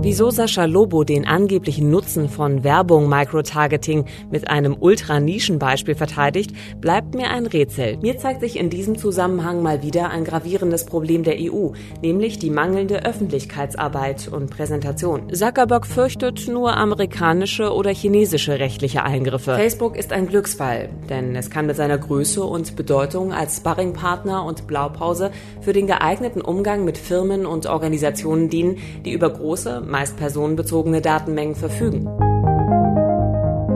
Wieso Sascha Lobo den angeblichen Nutzen von Werbung Microtargeting mit einem Ultra-Nischen-Beispiel verteidigt, bleibt mir ein Rätsel. Mir zeigt sich in diesem Zusammenhang mal wieder ein gravierendes Problem der EU, nämlich die mangelnde Öffentlichkeitsarbeit und Präsentation. Zuckerberg fürchtet nur amerikanische oder chinesische rechtliche Eingriffe. Facebook ist ein Glücksfall, denn es kann mit seiner Größe und Bedeutung als Sparringpartner und Blaupause für den geeigneten Umgang mit Firmen und Organisationen dienen, die über große, meist personenbezogene Datenmengen verfügen.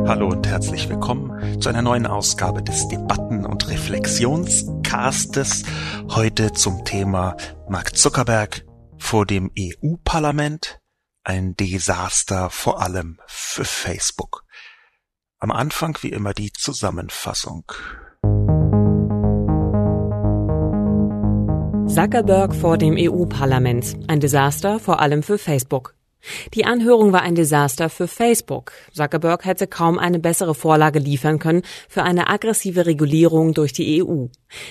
Hallo und herzlich willkommen zu einer neuen Ausgabe des Debatten- und Reflexionscastes. Heute zum Thema Mark Zuckerberg vor dem EU-Parlament. Ein Desaster vor allem für Facebook. Am Anfang wie immer die Zusammenfassung. Zuckerberg vor dem EU-Parlament. Ein Desaster vor allem für Facebook. Die Anhörung war ein Desaster für Facebook. Zuckerberg hätte kaum eine bessere Vorlage liefern können für eine aggressive Regulierung durch die EU.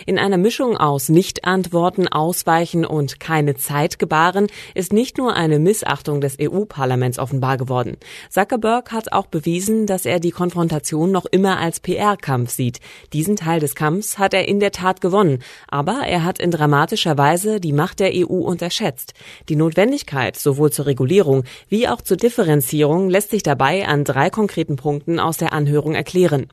In einer Mischung aus Nichtantworten, Ausweichen und keine Zeit gebaren ist nicht nur eine Missachtung des EU-Parlaments offenbar geworden. Zuckerberg hat auch bewiesen, dass er die Konfrontation noch immer als PR-Kampf sieht. Diesen Teil des Kampfs hat er in der Tat gewonnen, aber er hat in dramatischer Weise die Macht der EU unterschätzt. Die Notwendigkeit sowohl zur Regulierung wie auch zur Differenzierung lässt sich dabei an drei konkreten Punkten aus der Anhörung erklären.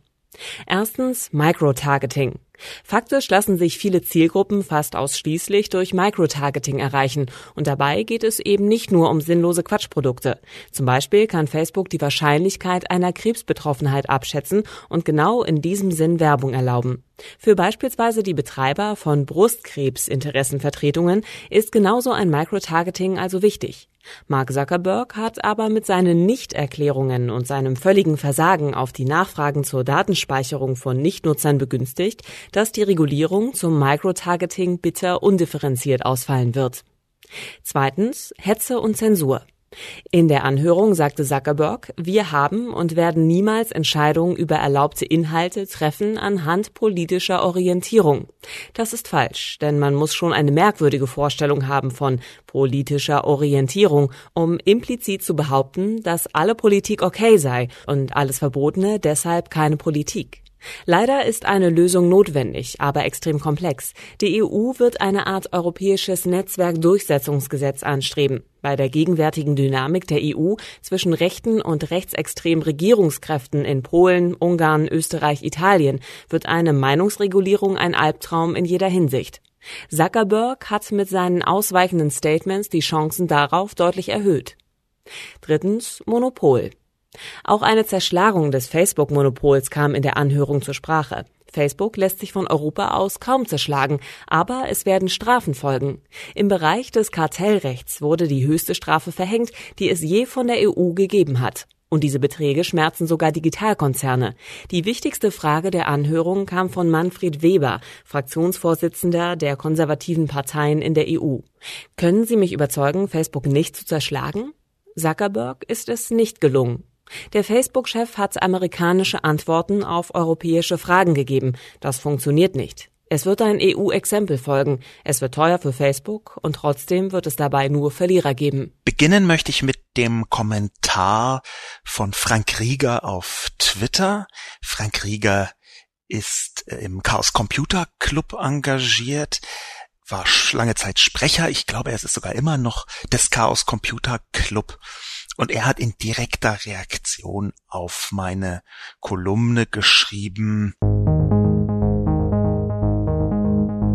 Erstens Microtargeting. Faktisch lassen sich viele Zielgruppen fast ausschließlich durch Microtargeting erreichen und dabei geht es eben nicht nur um sinnlose Quatschprodukte. Zum Beispiel kann Facebook die Wahrscheinlichkeit einer Krebsbetroffenheit abschätzen und genau in diesem Sinn Werbung erlauben. Für beispielsweise die Betreiber von Brustkrebsinteressenvertretungen ist genauso ein Microtargeting also wichtig. Mark Zuckerberg hat aber mit seinen Nichterklärungen und seinem völligen Versagen auf die Nachfragen zur Datenspeicherung von Nichtnutzern begünstigt, dass die Regulierung zum Microtargeting bitter undifferenziert ausfallen wird. Zweitens Hetze und Zensur. In der Anhörung sagte Zuckerberg, wir haben und werden niemals Entscheidungen über erlaubte Inhalte treffen anhand politischer Orientierung. Das ist falsch, denn man muss schon eine merkwürdige Vorstellung haben von politischer Orientierung, um implizit zu behaupten, dass alle Politik okay sei und alles Verbotene deshalb keine Politik. Leider ist eine Lösung notwendig, aber extrem komplex. Die EU wird eine Art europäisches Netzwerkdurchsetzungsgesetz anstreben. Bei der gegenwärtigen Dynamik der EU zwischen rechten und rechtsextremen Regierungskräften in Polen, Ungarn, Österreich, Italien wird eine Meinungsregulierung ein Albtraum in jeder Hinsicht. Zuckerberg hat mit seinen ausweichenden Statements die Chancen darauf deutlich erhöht. Drittens Monopol. Auch eine Zerschlagung des Facebook-Monopols kam in der Anhörung zur Sprache. Facebook lässt sich von Europa aus kaum zerschlagen, aber es werden Strafen folgen. Im Bereich des Kartellrechts wurde die höchste Strafe verhängt, die es je von der EU gegeben hat. Und diese Beträge schmerzen sogar Digitalkonzerne. Die wichtigste Frage der Anhörung kam von Manfred Weber, Fraktionsvorsitzender der konservativen Parteien in der EU. Können Sie mich überzeugen, Facebook nicht zu zerschlagen? Zuckerberg ist es nicht gelungen. Der Facebook-Chef hat amerikanische Antworten auf europäische Fragen gegeben. Das funktioniert nicht. Es wird ein EU-Exempel folgen. Es wird teuer für Facebook und trotzdem wird es dabei nur Verlierer geben. Beginnen möchte ich mit dem Kommentar von Frank Rieger auf Twitter. Frank Rieger ist äh, im Chaos Computer Club engagiert, war lange Zeit Sprecher. Ich glaube, er ist sogar immer noch des Chaos Computer Club und er hat in direkter Reaktion auf meine Kolumne geschrieben,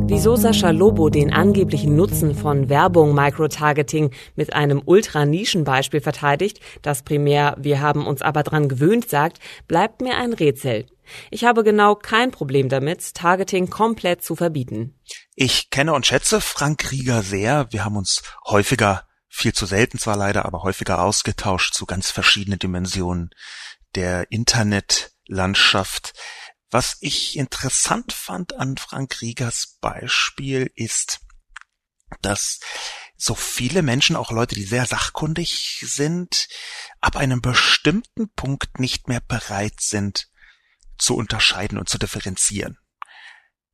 Wieso Sascha Lobo den angeblichen Nutzen von Werbung Microtargeting mit einem Ultra-Nischen-Beispiel verteidigt, das primär wir haben uns aber dran gewöhnt sagt, bleibt mir ein Rätsel. Ich habe genau kein Problem damit, Targeting komplett zu verbieten. Ich kenne und schätze Frank Rieger sehr. Wir haben uns häufiger viel zu selten zwar leider, aber häufiger ausgetauscht zu ganz verschiedenen Dimensionen der Internetlandschaft. Was ich interessant fand an Frank Riegers Beispiel ist, dass so viele Menschen, auch Leute, die sehr sachkundig sind, ab einem bestimmten Punkt nicht mehr bereit sind zu unterscheiden und zu differenzieren.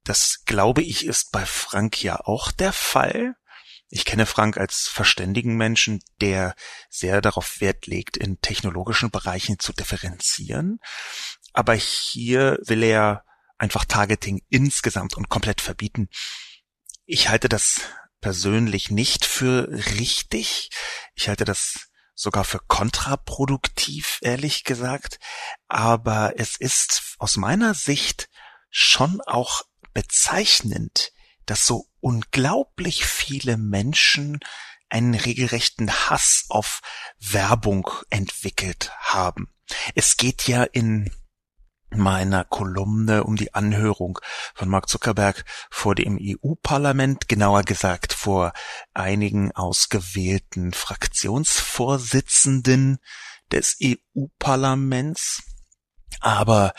Das glaube ich ist bei Frank ja auch der Fall. Ich kenne Frank als verständigen Menschen, der sehr darauf Wert legt, in technologischen Bereichen zu differenzieren. Aber hier will er einfach Targeting insgesamt und komplett verbieten. Ich halte das persönlich nicht für richtig. Ich halte das sogar für kontraproduktiv, ehrlich gesagt. Aber es ist aus meiner Sicht schon auch bezeichnend, dass so unglaublich viele Menschen einen regelrechten Hass auf Werbung entwickelt haben. Es geht ja in meiner Kolumne um die Anhörung von Mark Zuckerberg vor dem EU-Parlament, genauer gesagt vor einigen ausgewählten Fraktionsvorsitzenden des EU-Parlaments. Aber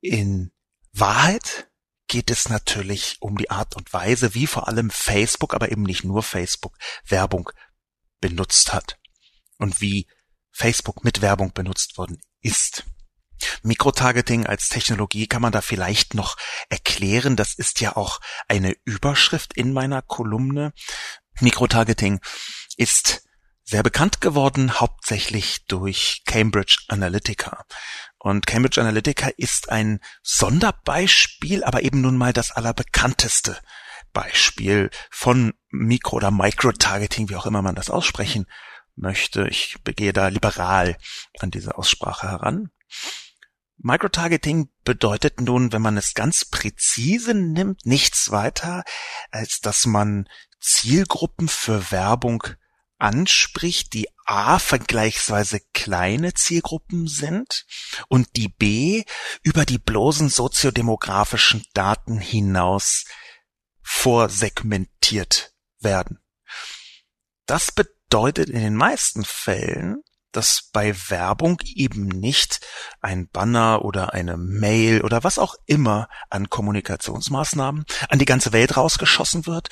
in Wahrheit geht es natürlich um die Art und Weise, wie vor allem Facebook, aber eben nicht nur Facebook, Werbung benutzt hat und wie Facebook mit Werbung benutzt worden ist. Mikrotargeting als Technologie kann man da vielleicht noch erklären. Das ist ja auch eine Überschrift in meiner Kolumne. Mikrotargeting ist sehr bekannt geworden, hauptsächlich durch Cambridge Analytica. Und Cambridge Analytica ist ein Sonderbeispiel, aber eben nun mal das allerbekannteste Beispiel von Mikro- oder Microtargeting, wie auch immer man das aussprechen möchte. Ich begehe da liberal an diese Aussprache heran. Microtargeting bedeutet nun, wenn man es ganz präzise nimmt, nichts weiter, als dass man Zielgruppen für Werbung anspricht, die A vergleichsweise kleine Zielgruppen sind und die B über die bloßen soziodemografischen Daten hinaus vorsegmentiert werden. Das bedeutet in den meisten Fällen, dass bei Werbung eben nicht ein Banner oder eine Mail oder was auch immer an Kommunikationsmaßnahmen an die ganze Welt rausgeschossen wird,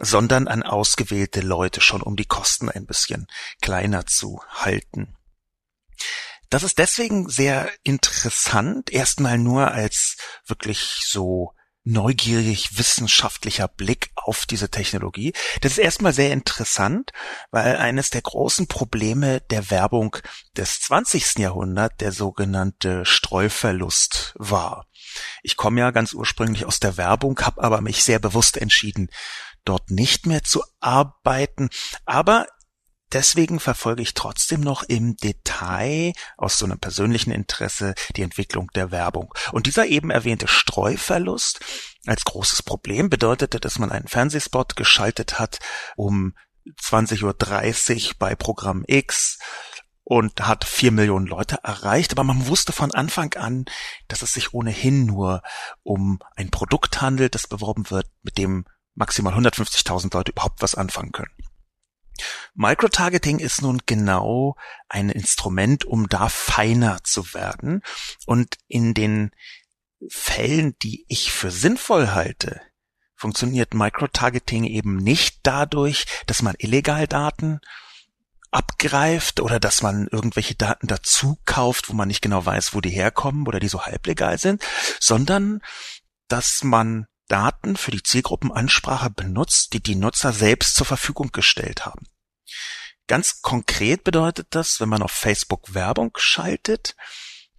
sondern an ausgewählte Leute schon, um die Kosten ein bisschen kleiner zu halten. Das ist deswegen sehr interessant, erstmal nur als wirklich so neugierig wissenschaftlicher Blick auf diese Technologie. Das ist erstmal sehr interessant, weil eines der großen Probleme der Werbung des 20. Jahrhunderts der sogenannte Streuverlust war. Ich komme ja ganz ursprünglich aus der Werbung, habe aber mich sehr bewusst entschieden, dort nicht mehr zu arbeiten. Aber Deswegen verfolge ich trotzdem noch im Detail aus so einem persönlichen Interesse die Entwicklung der Werbung. Und dieser eben erwähnte Streuverlust als großes Problem bedeutete, dass man einen Fernsehspot geschaltet hat um 20.30 Uhr bei Programm X und hat vier Millionen Leute erreicht, aber man wusste von Anfang an, dass es sich ohnehin nur um ein Produkt handelt, das beworben wird, mit dem maximal 150.000 Leute überhaupt was anfangen können. Microtargeting ist nun genau ein Instrument, um da feiner zu werden. Und in den Fällen, die ich für sinnvoll halte, funktioniert Microtargeting eben nicht dadurch, dass man illegal Daten abgreift oder dass man irgendwelche Daten dazu kauft, wo man nicht genau weiß, wo die herkommen oder die so halblegal sind, sondern dass man Daten für die Zielgruppenansprache benutzt, die die Nutzer selbst zur Verfügung gestellt haben. Ganz konkret bedeutet das, wenn man auf Facebook Werbung schaltet,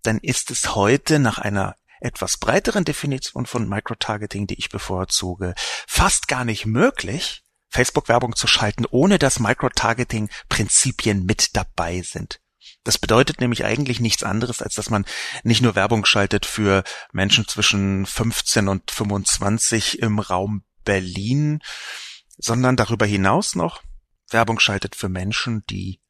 dann ist es heute nach einer etwas breiteren Definition von Microtargeting, die ich bevorzuge, fast gar nicht möglich, Facebook-Werbung zu schalten, ohne dass Microtargeting-Prinzipien mit dabei sind. Das bedeutet nämlich eigentlich nichts anderes, als dass man nicht nur Werbung schaltet für Menschen zwischen 15 und 25 im Raum Berlin, sondern darüber hinaus noch Werbung schaltet für Menschen, die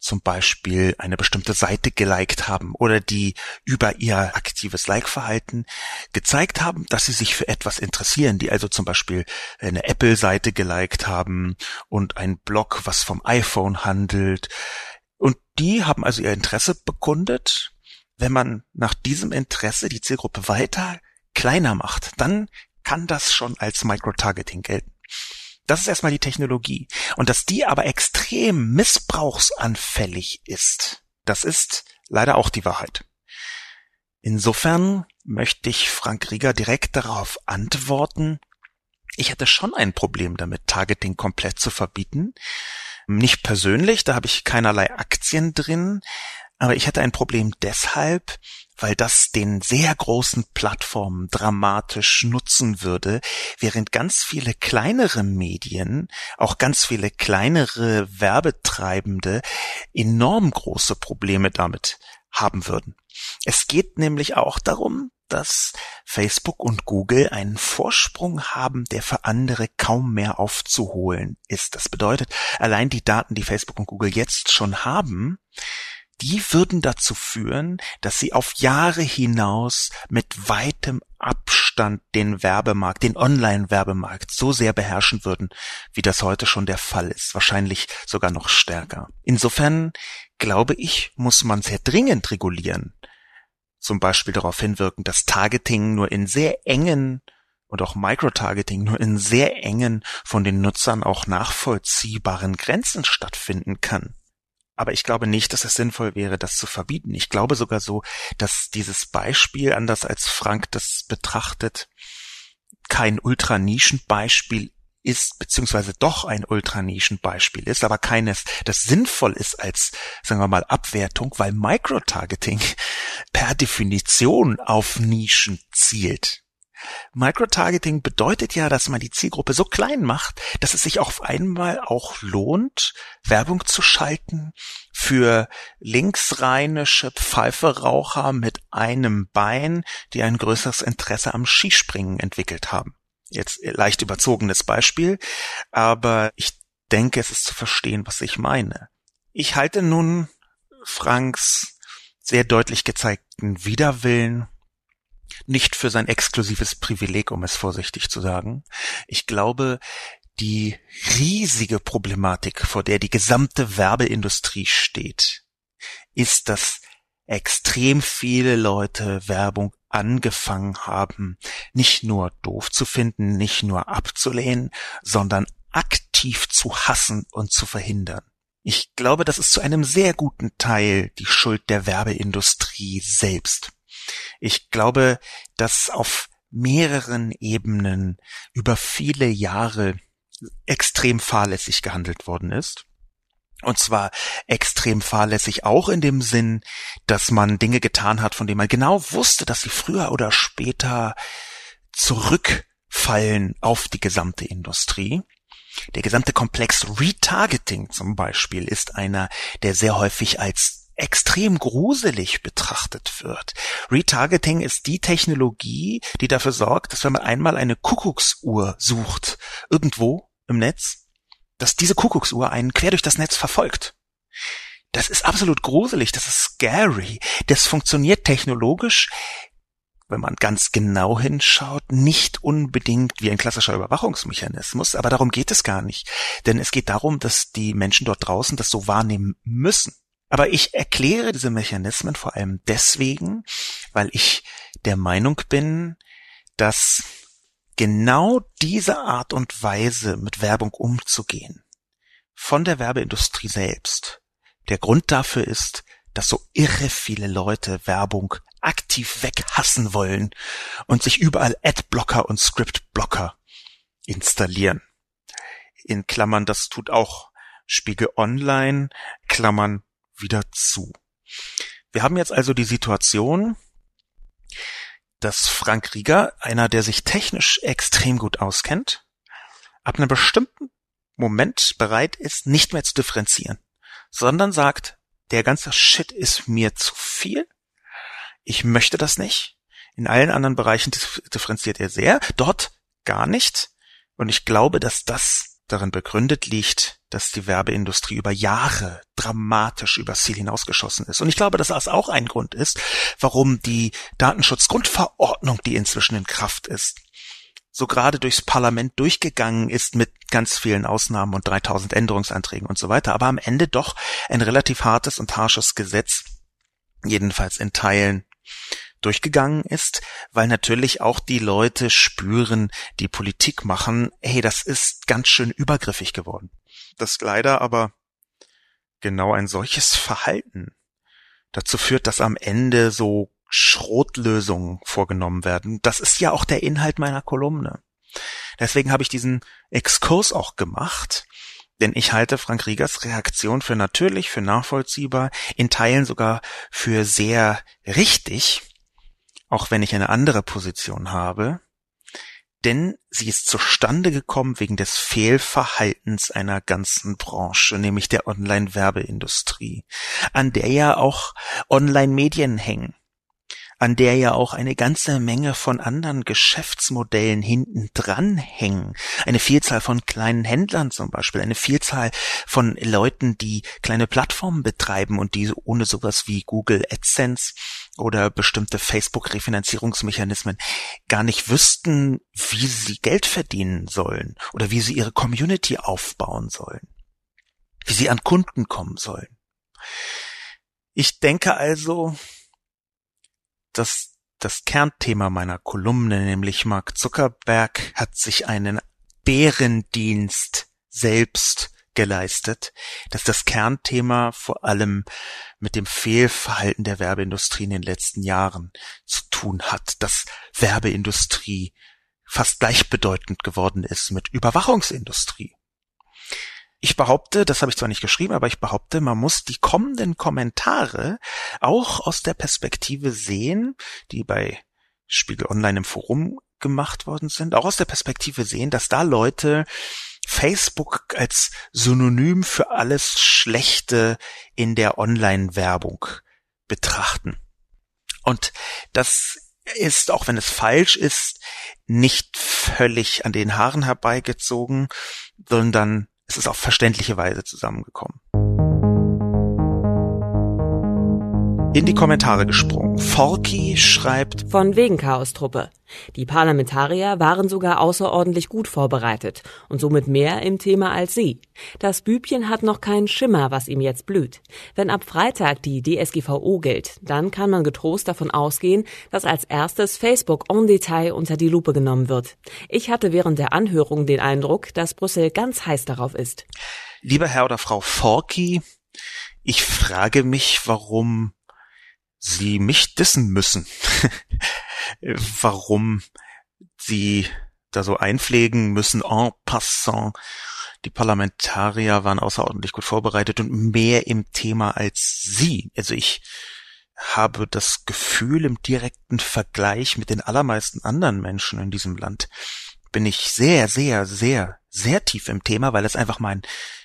zum Beispiel eine bestimmte Seite geliked haben oder die über ihr aktives Like-Verhalten gezeigt haben, dass sie sich für etwas interessieren, die also zum Beispiel eine Apple-Seite geliked haben und ein Blog, was vom iPhone handelt, und die haben also ihr Interesse bekundet wenn man nach diesem Interesse die Zielgruppe weiter kleiner macht, dann kann das schon als Microtargeting gelten. Das ist erstmal die Technologie. Und dass die aber extrem missbrauchsanfällig ist, das ist leider auch die Wahrheit. Insofern möchte ich Frank Rieger direkt darauf antworten, ich hätte schon ein Problem damit, Targeting komplett zu verbieten. Nicht persönlich, da habe ich keinerlei Aktien drin, aber ich hätte ein Problem deshalb, weil das den sehr großen Plattformen dramatisch nutzen würde, während ganz viele kleinere Medien, auch ganz viele kleinere Werbetreibende enorm große Probleme damit haben würden. Es geht nämlich auch darum, dass Facebook und Google einen Vorsprung haben, der für andere kaum mehr aufzuholen ist. Das bedeutet, allein die Daten, die Facebook und Google jetzt schon haben, die würden dazu führen, dass sie auf Jahre hinaus mit weitem Abstand den Werbemarkt, den Online-Werbemarkt so sehr beherrschen würden, wie das heute schon der Fall ist, wahrscheinlich sogar noch stärker. Insofern glaube ich, muss man sehr dringend regulieren, zum Beispiel darauf hinwirken, dass Targeting nur in sehr engen und auch Microtargeting nur in sehr engen, von den Nutzern auch nachvollziehbaren Grenzen stattfinden kann. Aber ich glaube nicht, dass es sinnvoll wäre, das zu verbieten. Ich glaube sogar so, dass dieses Beispiel, anders als Frank das betrachtet, kein Ultranischenbeispiel ist, beziehungsweise doch ein Ultranischenbeispiel ist, aber keines, das sinnvoll ist als, sagen wir mal, Abwertung, weil Microtargeting per Definition auf Nischen zielt. Microtargeting bedeutet ja, dass man die Zielgruppe so klein macht, dass es sich auf einmal auch lohnt, Werbung zu schalten für linksrheinische Pfeiferaucher mit einem Bein, die ein größeres Interesse am Skispringen entwickelt haben. Jetzt leicht überzogenes Beispiel, aber ich denke, es ist zu verstehen, was ich meine. Ich halte nun Franks sehr deutlich gezeigten Widerwillen nicht für sein exklusives Privileg, um es vorsichtig zu sagen. Ich glaube, die riesige Problematik, vor der die gesamte Werbeindustrie steht, ist, dass extrem viele Leute Werbung angefangen haben, nicht nur doof zu finden, nicht nur abzulehnen, sondern aktiv zu hassen und zu verhindern. Ich glaube, das ist zu einem sehr guten Teil die Schuld der Werbeindustrie selbst. Ich glaube, dass auf mehreren Ebenen über viele Jahre extrem fahrlässig gehandelt worden ist. Und zwar extrem fahrlässig auch in dem Sinn, dass man Dinge getan hat, von denen man genau wusste, dass sie früher oder später zurückfallen auf die gesamte Industrie. Der gesamte Komplex Retargeting zum Beispiel ist einer, der sehr häufig als extrem gruselig betrachtet wird. Retargeting ist die Technologie, die dafür sorgt, dass wenn man einmal eine Kuckucksuhr sucht, irgendwo im Netz, dass diese Kuckucksuhr einen quer durch das Netz verfolgt. Das ist absolut gruselig, das ist scary. Das funktioniert technologisch, wenn man ganz genau hinschaut, nicht unbedingt wie ein klassischer Überwachungsmechanismus, aber darum geht es gar nicht. Denn es geht darum, dass die Menschen dort draußen das so wahrnehmen müssen. Aber ich erkläre diese Mechanismen vor allem deswegen, weil ich der Meinung bin, dass genau diese Art und Weise mit Werbung umzugehen von der Werbeindustrie selbst der Grund dafür ist, dass so irre viele Leute Werbung aktiv weghassen wollen und sich überall Adblocker und Scriptblocker installieren. In Klammern, das tut auch Spiegel Online, Klammern wieder zu. Wir haben jetzt also die Situation, dass Frank Rieger, einer, der sich technisch extrem gut auskennt, ab einem bestimmten Moment bereit ist, nicht mehr zu differenzieren, sondern sagt, der ganze Shit ist mir zu viel, ich möchte das nicht. In allen anderen Bereichen differenziert er sehr, dort gar nicht. Und ich glaube, dass das darin begründet liegt, dass die Werbeindustrie über Jahre dramatisch übers Ziel hinausgeschossen ist. Und ich glaube, dass das auch ein Grund ist, warum die Datenschutzgrundverordnung, die inzwischen in Kraft ist, so gerade durchs Parlament durchgegangen ist mit ganz vielen Ausnahmen und 3000 Änderungsanträgen und so weiter, aber am Ende doch ein relativ hartes und harsches Gesetz jedenfalls in Teilen durchgegangen ist, weil natürlich auch die Leute spüren, die Politik machen, hey, das ist ganz schön übergriffig geworden. Das leider aber genau ein solches Verhalten dazu führt, dass am Ende so Schrotlösungen vorgenommen werden. Das ist ja auch der Inhalt meiner Kolumne. Deswegen habe ich diesen Exkurs auch gemacht, denn ich halte Frank Riegers Reaktion für natürlich, für nachvollziehbar, in Teilen sogar für sehr richtig auch wenn ich eine andere Position habe, denn sie ist zustande gekommen wegen des Fehlverhaltens einer ganzen Branche, nämlich der Online-Werbeindustrie, an der ja auch Online-Medien hängen an der ja auch eine ganze Menge von anderen Geschäftsmodellen hinten dran hängen. Eine Vielzahl von kleinen Händlern zum Beispiel, eine Vielzahl von Leuten, die kleine Plattformen betreiben und die ohne sowas wie Google AdSense oder bestimmte Facebook-Refinanzierungsmechanismen gar nicht wüssten, wie sie Geld verdienen sollen oder wie sie ihre Community aufbauen sollen, wie sie an Kunden kommen sollen. Ich denke also, das das Kernthema meiner Kolumne, nämlich Mark Zuckerberg hat sich einen Bärendienst selbst geleistet, dass das Kernthema vor allem mit dem Fehlverhalten der Werbeindustrie in den letzten Jahren zu tun hat, dass Werbeindustrie fast gleichbedeutend geworden ist mit Überwachungsindustrie. Ich behaupte, das habe ich zwar nicht geschrieben, aber ich behaupte, man muss die kommenden Kommentare auch aus der Perspektive sehen, die bei Spiegel Online im Forum gemacht worden sind, auch aus der Perspektive sehen, dass da Leute Facebook als Synonym für alles Schlechte in der Online-Werbung betrachten. Und das ist, auch wenn es falsch ist, nicht völlig an den Haaren herbeigezogen, sondern es ist auf verständliche Weise zusammengekommen. In die Kommentare gesprungen. Forky schreibt Von wegen Chaostruppe. Die Parlamentarier waren sogar außerordentlich gut vorbereitet und somit mehr im Thema als sie. Das Bübchen hat noch keinen Schimmer, was ihm jetzt blüht. Wenn ab Freitag die DSGVO gilt, dann kann man getrost davon ausgehen, dass als erstes Facebook en Detail unter die Lupe genommen wird. Ich hatte während der Anhörung den Eindruck, dass Brüssel ganz heiß darauf ist. Lieber Herr oder Frau Forky, ich frage mich, warum sie mich dissen müssen. Warum sie da so einpflegen müssen en passant. Die Parlamentarier waren außerordentlich gut vorbereitet und mehr im Thema als sie. Also ich habe das Gefühl, im direkten Vergleich mit den allermeisten anderen Menschen in diesem Land bin ich sehr, sehr, sehr, sehr tief im Thema, weil es einfach mein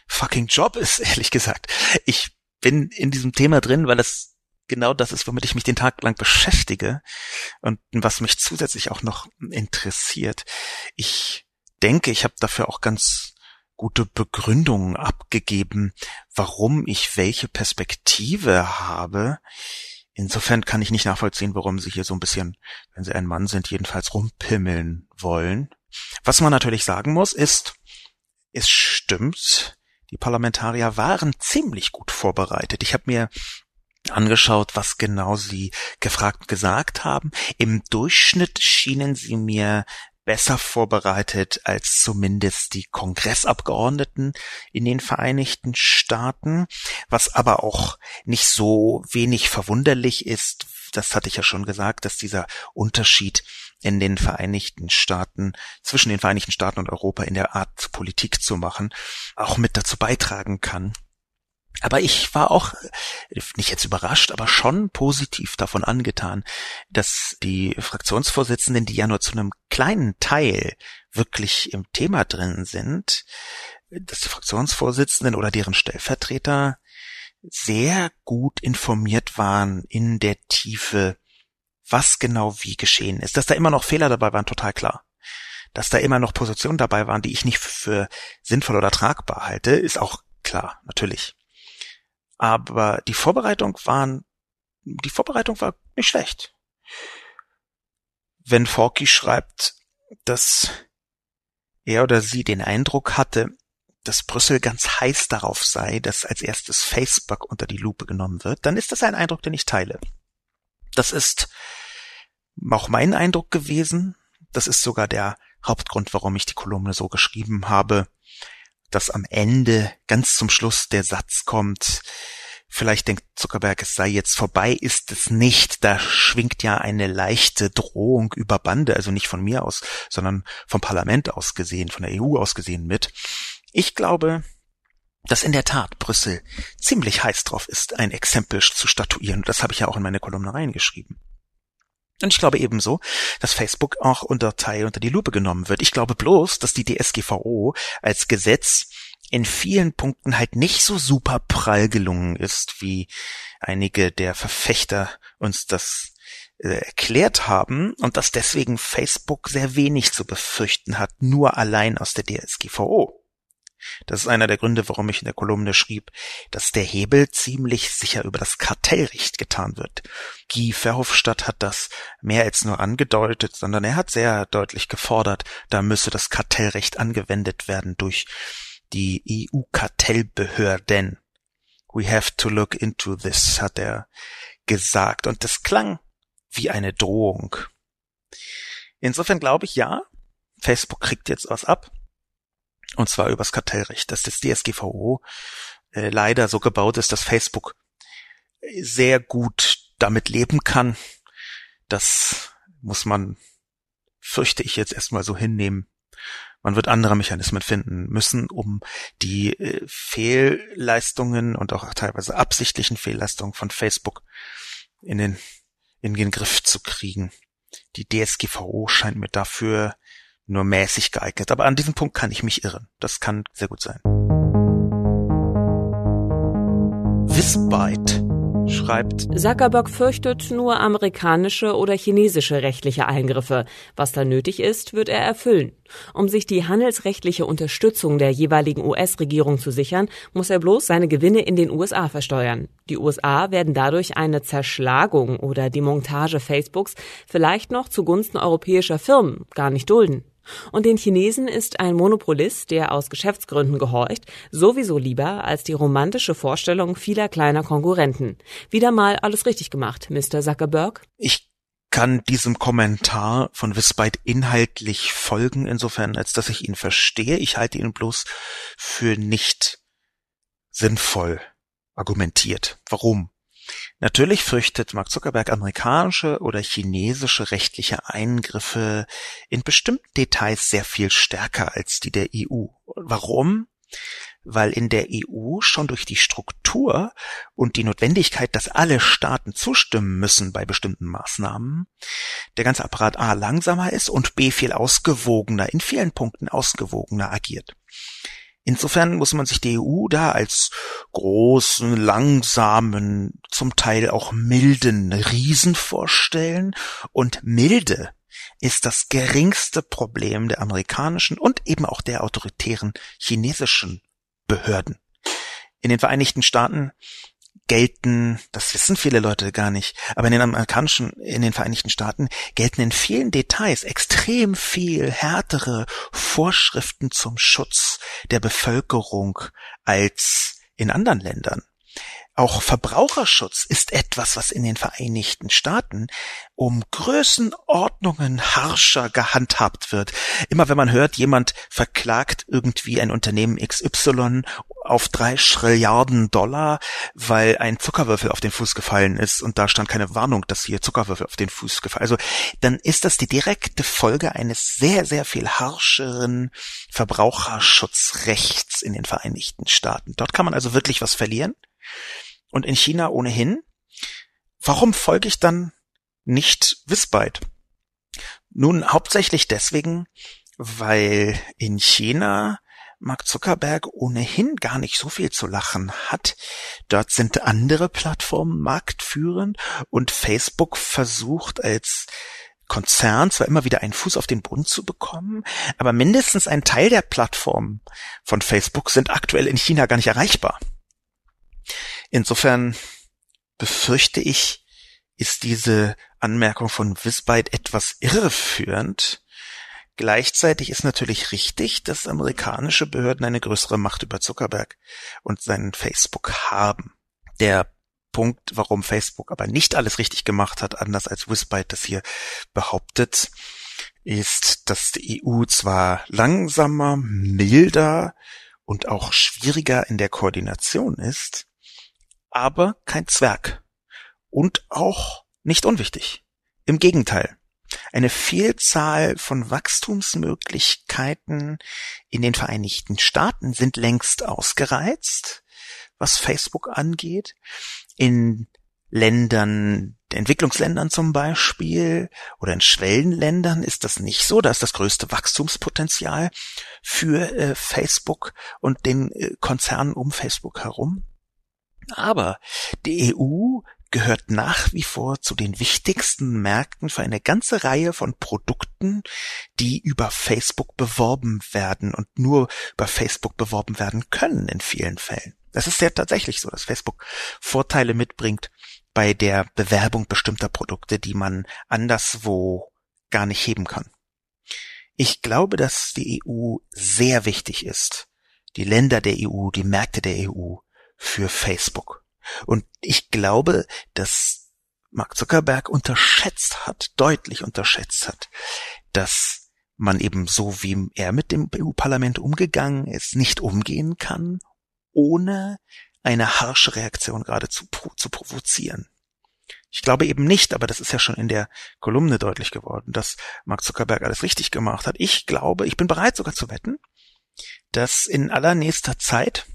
fucking Job ist, ehrlich gesagt. Ich bin in diesem Thema drin, weil es genau das ist, womit ich mich den Tag lang beschäftige und was mich zusätzlich auch noch interessiert. Ich denke, ich habe dafür auch ganz gute Begründungen abgegeben, warum ich welche Perspektive habe. Insofern kann ich nicht nachvollziehen, warum Sie hier so ein bisschen, wenn Sie ein Mann sind, jedenfalls rumpimmeln wollen. Was man natürlich sagen muss, ist, es stimmt, die Parlamentarier waren ziemlich gut vorbereitet. Ich habe mir angeschaut, was genau sie gefragt gesagt haben. Im Durchschnitt schienen sie mir besser vorbereitet als zumindest die Kongressabgeordneten in den Vereinigten Staaten, was aber auch nicht so wenig verwunderlich ist. Das hatte ich ja schon gesagt, dass dieser Unterschied in den Vereinigten Staaten, zwischen den Vereinigten Staaten und Europa in der Art Politik zu machen, auch mit dazu beitragen kann, aber ich war auch nicht jetzt überrascht, aber schon positiv davon angetan, dass die Fraktionsvorsitzenden, die ja nur zu einem kleinen Teil wirklich im Thema drin sind, dass die Fraktionsvorsitzenden oder deren Stellvertreter sehr gut informiert waren in der Tiefe, was genau wie geschehen ist. Dass da immer noch Fehler dabei waren, total klar. Dass da immer noch Positionen dabei waren, die ich nicht für sinnvoll oder tragbar halte, ist auch klar, natürlich. Aber die Vorbereitung waren, die Vorbereitung war nicht schlecht. Wenn Forky schreibt, dass er oder sie den Eindruck hatte, dass Brüssel ganz heiß darauf sei, dass als erstes Facebook unter die Lupe genommen wird, dann ist das ein Eindruck, den ich teile. Das ist auch mein Eindruck gewesen. Das ist sogar der Hauptgrund, warum ich die Kolumne so geschrieben habe, dass am Ende ganz zum Schluss der Satz kommt, vielleicht denkt Zuckerberg, es sei jetzt vorbei, ist es nicht. Da schwingt ja eine leichte Drohung über Bande, also nicht von mir aus, sondern vom Parlament aus gesehen, von der EU aus gesehen mit. Ich glaube, dass in der Tat Brüssel ziemlich heiß drauf ist, ein Exempel zu statuieren. Das habe ich ja auch in meine Kolumne reingeschrieben. Und ich glaube ebenso, dass Facebook auch unter Teil unter die Lupe genommen wird. Ich glaube bloß, dass die DSGVO als Gesetz in vielen Punkten halt nicht so super prall gelungen ist, wie einige der Verfechter uns das äh, erklärt haben und dass deswegen Facebook sehr wenig zu befürchten hat, nur allein aus der DSGVO. Das ist einer der Gründe, warum ich in der Kolumne schrieb, dass der Hebel ziemlich sicher über das Kartellrecht getan wird. Guy Verhofstadt hat das mehr als nur angedeutet, sondern er hat sehr deutlich gefordert, da müsse das Kartellrecht angewendet werden durch die EU-Kartellbehörden. We have to look into this, hat er gesagt. Und das klang wie eine Drohung. Insofern glaube ich, ja, Facebook kriegt jetzt was ab. Und zwar übers Kartellrecht, dass das DSGVO äh, leider so gebaut ist, dass Facebook sehr gut damit leben kann. Das muss man, fürchte ich jetzt erstmal so hinnehmen. Man wird andere Mechanismen finden müssen, um die äh, Fehlleistungen und auch teilweise absichtlichen Fehlleistungen von Facebook in den, in den Griff zu kriegen. Die DSGVO scheint mir dafür nur mäßig geeignet. Aber an diesem Punkt kann ich mich irren. Das kann sehr gut sein. Wisbyte schreibt Zuckerberg fürchtet nur amerikanische oder chinesische rechtliche Eingriffe. Was da nötig ist, wird er erfüllen. Um sich die handelsrechtliche Unterstützung der jeweiligen US-Regierung zu sichern, muss er bloß seine Gewinne in den USA versteuern. Die USA werden dadurch eine Zerschlagung oder die Montage Facebooks vielleicht noch zugunsten europäischer Firmen gar nicht dulden. Und den Chinesen ist ein Monopolist, der aus Geschäftsgründen gehorcht, sowieso lieber als die romantische Vorstellung vieler kleiner Konkurrenten. Wieder mal alles richtig gemacht, Mr. Zuckerberg? Ich kann diesem Kommentar von Wisbyte inhaltlich folgen, insofern als dass ich ihn verstehe. Ich halte ihn bloß für nicht sinnvoll argumentiert. Warum? Natürlich fürchtet Mark Zuckerberg amerikanische oder chinesische rechtliche Eingriffe in bestimmten Details sehr viel stärker als die der EU. Warum? Weil in der EU schon durch die Struktur und die Notwendigkeit, dass alle Staaten zustimmen müssen bei bestimmten Maßnahmen, der ganze Apparat A langsamer ist und B viel ausgewogener, in vielen Punkten ausgewogener agiert. Insofern muss man sich die EU da als großen, langsamen, zum Teil auch milden Riesen vorstellen. Und milde ist das geringste Problem der amerikanischen und eben auch der autoritären chinesischen Behörden. In den Vereinigten Staaten gelten, das wissen viele Leute gar nicht, aber in den amerikanischen, in den Vereinigten Staaten gelten in vielen Details extrem viel härtere Vorschriften zum Schutz der Bevölkerung als in anderen Ländern. Auch Verbraucherschutz ist etwas, was in den Vereinigten Staaten um Größenordnungen harscher gehandhabt wird. Immer wenn man hört, jemand verklagt irgendwie ein Unternehmen XY auf drei Trilliarden Dollar, weil ein Zuckerwürfel auf den Fuß gefallen ist und da stand keine Warnung, dass hier Zuckerwürfel auf den Fuß gefallen. Also dann ist das die direkte Folge eines sehr, sehr viel harscheren Verbraucherschutzrechts in den Vereinigten Staaten. Dort kann man also wirklich was verlieren und in China ohnehin. Warum folge ich dann nicht Wisbyte? Nun, hauptsächlich deswegen, weil in China Mark Zuckerberg ohnehin gar nicht so viel zu lachen hat. Dort sind andere Plattformen marktführend und Facebook versucht als Konzern zwar immer wieder einen Fuß auf den Boden zu bekommen, aber mindestens ein Teil der Plattformen von Facebook sind aktuell in China gar nicht erreichbar. Insofern befürchte ich, ist diese Anmerkung von Wisbyte etwas irreführend, Gleichzeitig ist natürlich richtig, dass amerikanische Behörden eine größere Macht über Zuckerberg und seinen Facebook haben. Der Punkt, warum Facebook aber nicht alles richtig gemacht hat, anders als Wisbyte das hier behauptet, ist, dass die EU zwar langsamer, milder und auch schwieriger in der Koordination ist, aber kein Zwerg. Und auch nicht unwichtig. Im Gegenteil. Eine Vielzahl von Wachstumsmöglichkeiten in den Vereinigten Staaten sind längst ausgereizt, was Facebook angeht. In Ländern, Entwicklungsländern zum Beispiel oder in Schwellenländern ist das nicht so. Da ist das größte Wachstumspotenzial für äh, Facebook und den äh, Konzernen um Facebook herum. Aber die EU gehört nach wie vor zu den wichtigsten Märkten für eine ganze Reihe von Produkten, die über Facebook beworben werden und nur über Facebook beworben werden können in vielen Fällen. Das ist ja tatsächlich so, dass Facebook Vorteile mitbringt bei der Bewerbung bestimmter Produkte, die man anderswo gar nicht heben kann. Ich glaube, dass die EU sehr wichtig ist, die Länder der EU, die Märkte der EU für Facebook. Und ich glaube, dass Mark Zuckerberg unterschätzt hat, deutlich unterschätzt hat, dass man eben so wie er mit dem EU-Parlament umgegangen ist, nicht umgehen kann, ohne eine harsche Reaktion gerade zu, zu provozieren. Ich glaube eben nicht, aber das ist ja schon in der Kolumne deutlich geworden, dass Mark Zuckerberg alles richtig gemacht hat. Ich glaube, ich bin bereit sogar zu wetten, dass in allernächster Zeit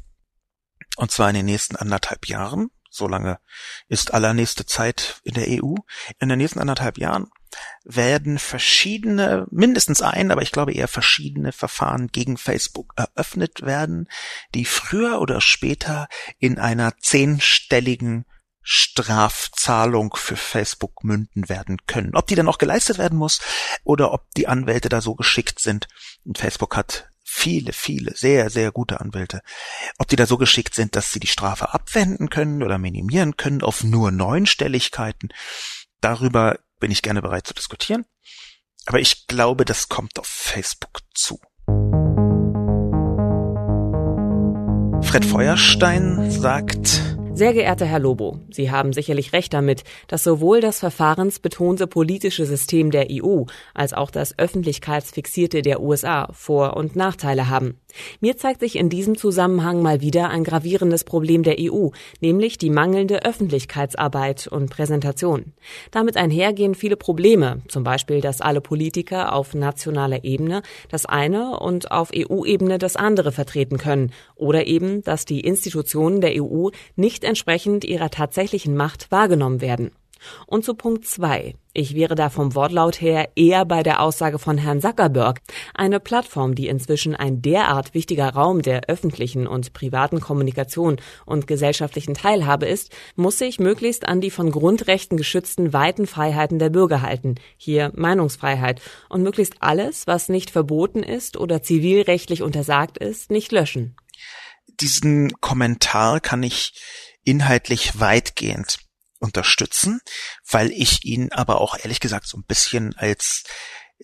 und zwar in den nächsten anderthalb Jahren. So lange ist allernächste Zeit in der EU. In den nächsten anderthalb Jahren werden verschiedene, mindestens ein, aber ich glaube eher verschiedene Verfahren gegen Facebook eröffnet werden, die früher oder später in einer zehnstelligen Strafzahlung für Facebook münden werden können. Ob die dann auch geleistet werden muss oder ob die Anwälte da so geschickt sind. Und Facebook hat viele, viele, sehr, sehr gute Anwälte. Ob die da so geschickt sind, dass sie die Strafe abwenden können oder minimieren können auf nur Neunstelligkeiten, darüber bin ich gerne bereit zu diskutieren. Aber ich glaube, das kommt auf Facebook zu. Fred Feuerstein sagt, sehr geehrter Herr Lobo, Sie haben sicherlich recht damit, dass sowohl das verfahrensbetonte politische System der EU als auch das öffentlichkeitsfixierte der USA Vor- und Nachteile haben. Mir zeigt sich in diesem Zusammenhang mal wieder ein gravierendes Problem der EU, nämlich die mangelnde Öffentlichkeitsarbeit und Präsentation. Damit einhergehen viele Probleme, zum Beispiel, dass alle Politiker auf nationaler Ebene das eine und auf EU-Ebene das andere vertreten können oder eben, dass die Institutionen der EU nicht entsprechend ihrer tatsächlichen Macht wahrgenommen werden. Und zu Punkt zwei. Ich wäre da vom Wortlaut her eher bei der Aussage von Herrn Zuckerberg. Eine Plattform, die inzwischen ein derart wichtiger Raum der öffentlichen und privaten Kommunikation und gesellschaftlichen Teilhabe ist, muss sich möglichst an die von Grundrechten geschützten weiten Freiheiten der Bürger halten, hier Meinungsfreiheit, und möglichst alles, was nicht verboten ist oder zivilrechtlich untersagt ist, nicht löschen. Diesen Kommentar kann ich inhaltlich weitgehend unterstützen, weil ich ihn aber auch ehrlich gesagt so ein bisschen als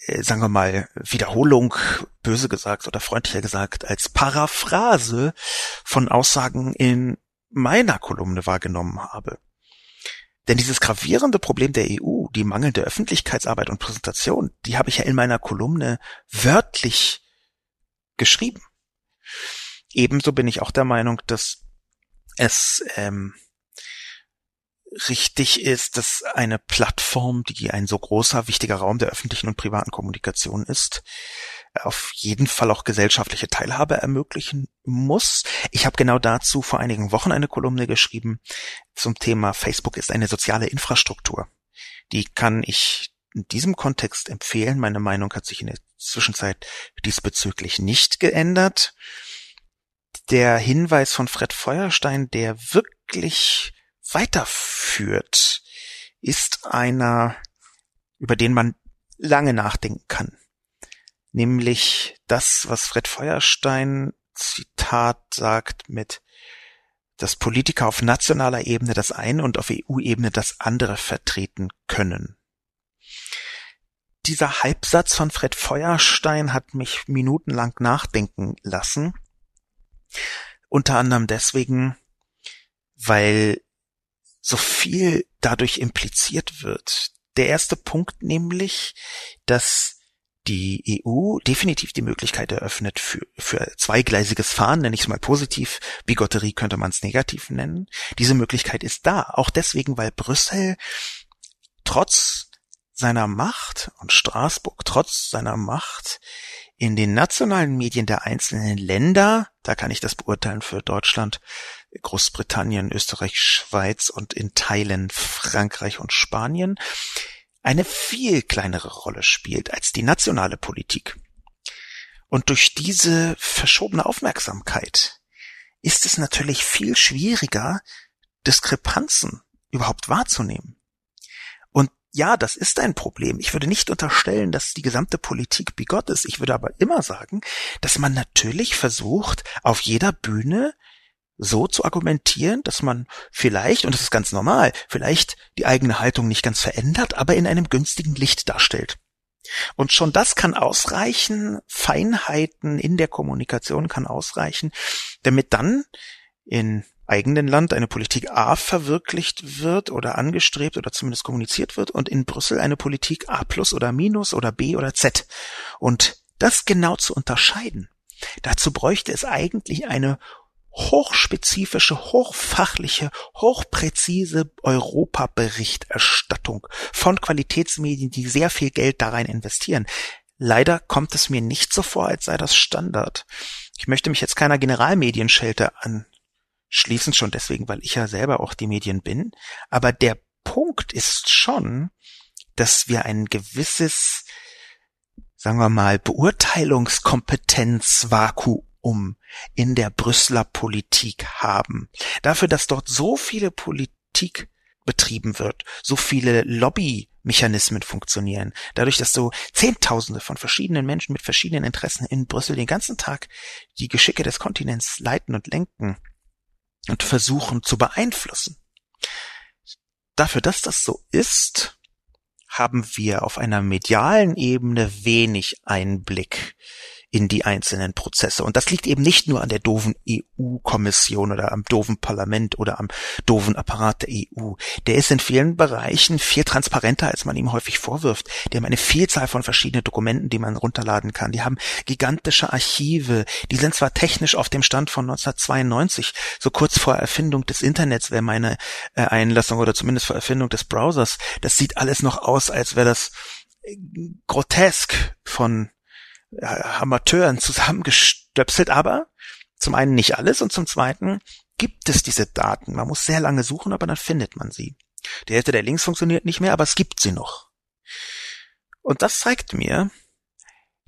äh, sagen wir mal, Wiederholung, böse gesagt oder freundlicher gesagt, als Paraphrase von Aussagen in meiner Kolumne wahrgenommen habe. Denn dieses gravierende Problem der EU, die mangelnde Öffentlichkeitsarbeit und Präsentation, die habe ich ja in meiner Kolumne wörtlich geschrieben. Ebenso bin ich auch der Meinung, dass es ähm, richtig ist, dass eine Plattform, die ein so großer, wichtiger Raum der öffentlichen und privaten Kommunikation ist, auf jeden Fall auch gesellschaftliche Teilhabe ermöglichen muss. Ich habe genau dazu vor einigen Wochen eine Kolumne geschrieben zum Thema Facebook ist eine soziale Infrastruktur. Die kann ich in diesem Kontext empfehlen. Meine Meinung hat sich in der Zwischenzeit diesbezüglich nicht geändert. Der Hinweis von Fred Feuerstein, der wirklich weiterführt, ist einer, über den man lange nachdenken kann. Nämlich das, was Fred Feuerstein Zitat sagt mit, dass Politiker auf nationaler Ebene das eine und auf EU-Ebene das andere vertreten können. dieser Halbsatz von Fred Feuerstein hat mich minutenlang nachdenken lassen. Unter anderem deswegen, weil so viel dadurch impliziert wird. Der erste Punkt nämlich, dass die EU definitiv die Möglichkeit eröffnet für, für zweigleisiges Fahren, nenne ich es mal positiv, Bigotterie könnte man es negativ nennen. Diese Möglichkeit ist da, auch deswegen, weil Brüssel trotz seiner Macht und Straßburg trotz seiner Macht in den nationalen Medien der einzelnen Länder, da kann ich das beurteilen für Deutschland, Großbritannien, Österreich, Schweiz und in Teilen Frankreich und Spanien, eine viel kleinere Rolle spielt als die nationale Politik. Und durch diese verschobene Aufmerksamkeit ist es natürlich viel schwieriger, Diskrepanzen überhaupt wahrzunehmen. Und ja, das ist ein Problem. Ich würde nicht unterstellen, dass die gesamte Politik bigott ist. Ich würde aber immer sagen, dass man natürlich versucht, auf jeder Bühne so zu argumentieren, dass man vielleicht, und das ist ganz normal, vielleicht die eigene Haltung nicht ganz verändert, aber in einem günstigen Licht darstellt. Und schon das kann ausreichen, Feinheiten in der Kommunikation kann ausreichen, damit dann in eigenen Land eine Politik A verwirklicht wird oder angestrebt oder zumindest kommuniziert wird und in Brüssel eine Politik A plus oder minus oder B oder Z. Und das genau zu unterscheiden, dazu bräuchte es eigentlich eine hochspezifische, hochfachliche, hochpräzise Europaberichterstattung von Qualitätsmedien, die sehr viel Geld da rein investieren. Leider kommt es mir nicht so vor, als sei das Standard. Ich möchte mich jetzt keiner Generalmedienschelte anschließen, schon deswegen, weil ich ja selber auch die Medien bin. Aber der Punkt ist schon, dass wir ein gewisses, sagen wir mal, Beurteilungskompetenzvakuum um in der Brüsseler Politik haben. Dafür, dass dort so viele Politik betrieben wird, so viele Lobbymechanismen funktionieren, dadurch, dass so Zehntausende von verschiedenen Menschen mit verschiedenen Interessen in Brüssel den ganzen Tag die Geschicke des Kontinents leiten und lenken und versuchen zu beeinflussen. Dafür, dass das so ist, haben wir auf einer medialen Ebene wenig Einblick in die einzelnen Prozesse. Und das liegt eben nicht nur an der doofen EU-Kommission oder am doofen Parlament oder am doofen Apparat der EU. Der ist in vielen Bereichen viel transparenter, als man ihm häufig vorwirft. Die haben eine Vielzahl von verschiedenen Dokumenten, die man runterladen kann. Die haben gigantische Archive. Die sind zwar technisch auf dem Stand von 1992, so kurz vor Erfindung des Internets wäre meine äh, Einlassung oder zumindest vor Erfindung des Browsers. Das sieht alles noch aus, als wäre das äh, grotesk von Amateuren zusammengestöpselt, aber zum einen nicht alles und zum zweiten gibt es diese Daten. Man muss sehr lange suchen, aber dann findet man sie. Die Hälfte der Links funktioniert nicht mehr, aber es gibt sie noch. Und das zeigt mir,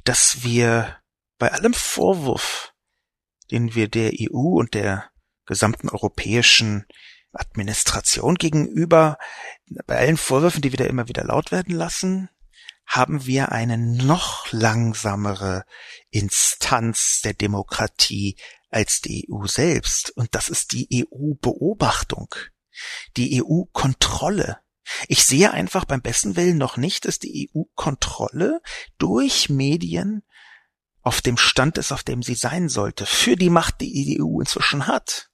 dass wir bei allem Vorwurf, den wir der EU und der gesamten europäischen Administration gegenüber, bei allen Vorwürfen, die wir da immer wieder laut werden lassen, haben wir eine noch langsamere Instanz der Demokratie als die EU selbst. Und das ist die EU-Beobachtung, die EU-Kontrolle. Ich sehe einfach beim besten Willen noch nicht, dass die EU-Kontrolle durch Medien auf dem Stand ist, auf dem sie sein sollte, für die Macht, die die EU inzwischen hat.